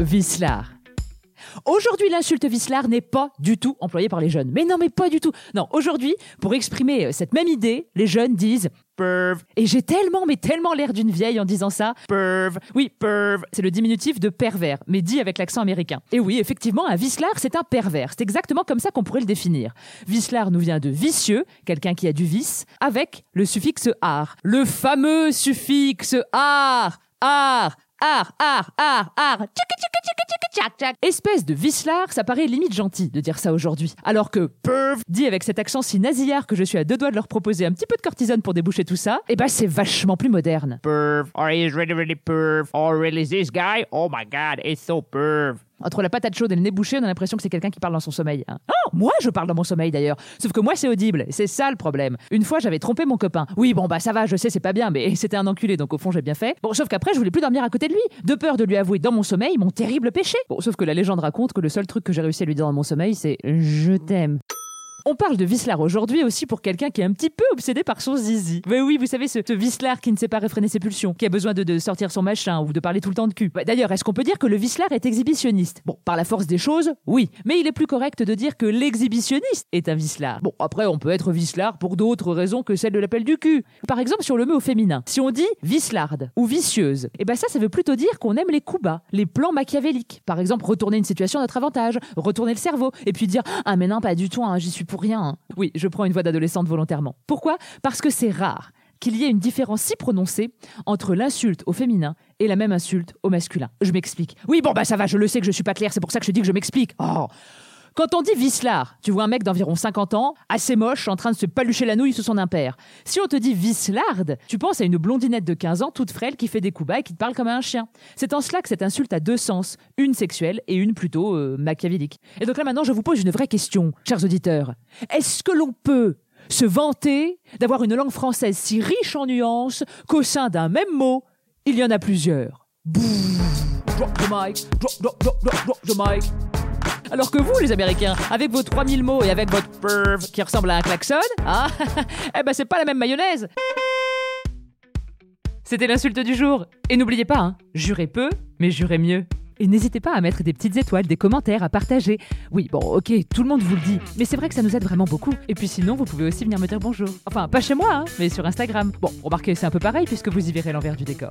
Vislard. Aujourd'hui, l'insulte vislard n'est pas du tout employée par les jeunes. Mais non, mais pas du tout. Non, aujourd'hui, pour exprimer euh, cette même idée, les jeunes disent perv. Et j'ai tellement, mais tellement l'air d'une vieille en disant ça. Perv. Oui, perv. C'est le diminutif de pervers, mais dit avec l'accent américain. Et oui, effectivement, un vislard, c'est un pervers. C'est exactement comme ça qu'on pourrait le définir. Vislard nous vient de vicieux, quelqu'un qui a du vice, avec le suffixe ar. Le fameux suffixe ar. Ar. Ar, ar, ar, ar. Tchic, tchic, tchac, tchac. Espèce de vislard, ça paraît limite gentil de dire ça aujourd'hui. Alors que perv, dit avec cet accent si nasillard que je suis à deux doigts de leur proposer un petit peu de cortisone pour déboucher tout ça, eh ben c'est vachement plus moderne. perv, or he's really, really perv, or really this guy, oh my god, it's so perv. Entre la patate chaude et le nez bouché, on a l'impression que c'est quelqu'un qui parle dans son sommeil. hein. Oh, moi je parle dans mon sommeil d'ailleurs. Sauf que moi c'est audible. C'est ça le problème. Une fois j'avais trompé mon copain. Oui, bon bah ça va, je sais, c'est pas bien, mais c'était un enculé, donc au fond j'ai bien fait. Bon, sauf qu'après je voulais plus dormir à côté de lui, de peur de lui avouer dans mon sommeil mon terrible péché. Bon, sauf que la légende raconte que le seul truc que j'ai réussi à lui dire dans mon sommeil, c'est je t'aime. On parle de vislard aujourd'hui aussi pour quelqu'un qui est un petit peu obsédé par son zizi. Mais oui, vous savez, ce, ce qui ne sait pas réfréner ses pulsions, qui a besoin de, sortir son machin ou de parler tout le temps de cul. Bah, D'ailleurs, est-ce qu'on peut dire que le vislard est exhibitionniste? Bon, par la force des choses, oui. Mais il est plus correct de dire que l'exhibitionniste est un vislard. Bon, après, on peut être vislard pour d'autres raisons que celle de l'appel du cul. Par exemple, si on le met au féminin. Si on dit vislarde ou vicieuse, et ben ça, ça veut plutôt dire qu'on aime les coups bas, les plans machiavéliques. Par exemple, retourner une situation à notre avantage, retourner le cerveau, et puis dire Ah, mais non, pas du tout, hein, j'y suis pour rien. hein. Oui, je prends une voix d'adolescente volontairement. Pourquoi? Parce que c'est rare qu'il y ait une différence si prononcée entre l'insulte au féminin et la même insulte au masculin. Je m'explique. Oui, bon, bah ça va, je le sais que je suis pas claire, c'est pour ça que je dis que je m'explique. Oh quand on dit vislard, tu vois un mec d'environ 50 ans, assez moche, en train de se palucher la nouille sous son impère. Si on te dit vislarde, tu penses à une blondinette de 15 ans, toute frêle, qui fait des coups bas et qui te parle comme un chien. C'est en cela que cette insulte a deux sens, une sexuelle et une plutôt euh, machiavélique. Et donc là maintenant, je vous pose une vraie question, chers auditeurs. Est-ce que l'on peut se vanter d'avoir une langue française si riche en nuances qu'au sein d'un même mot, il y en a plusieurs? Drop the mic, drop, drop, drop, drop, drop the mic. Alors que vous, les Américains, avec vos 3000 mots et avec votre perv qui ressemble à un klaxon, ah, eh ben c'est pas la même mayonnaise. C'était l'insulte du jour. Et n'oubliez pas, hein, jurez peu, mais jurez mieux. Et n'hésitez pas à mettre des petites étoiles, des commentaires, à partager. Oui, bon, ok, tout le monde vous le dit, mais c'est vrai que ça nous aide vraiment beaucoup. Et puis sinon, vous pouvez aussi venir me dire bonjour. Enfin, pas chez moi, hein, mais sur Instagram. Bon, remarquez, c'est un peu pareil puisque vous y verrez l'envers du décor.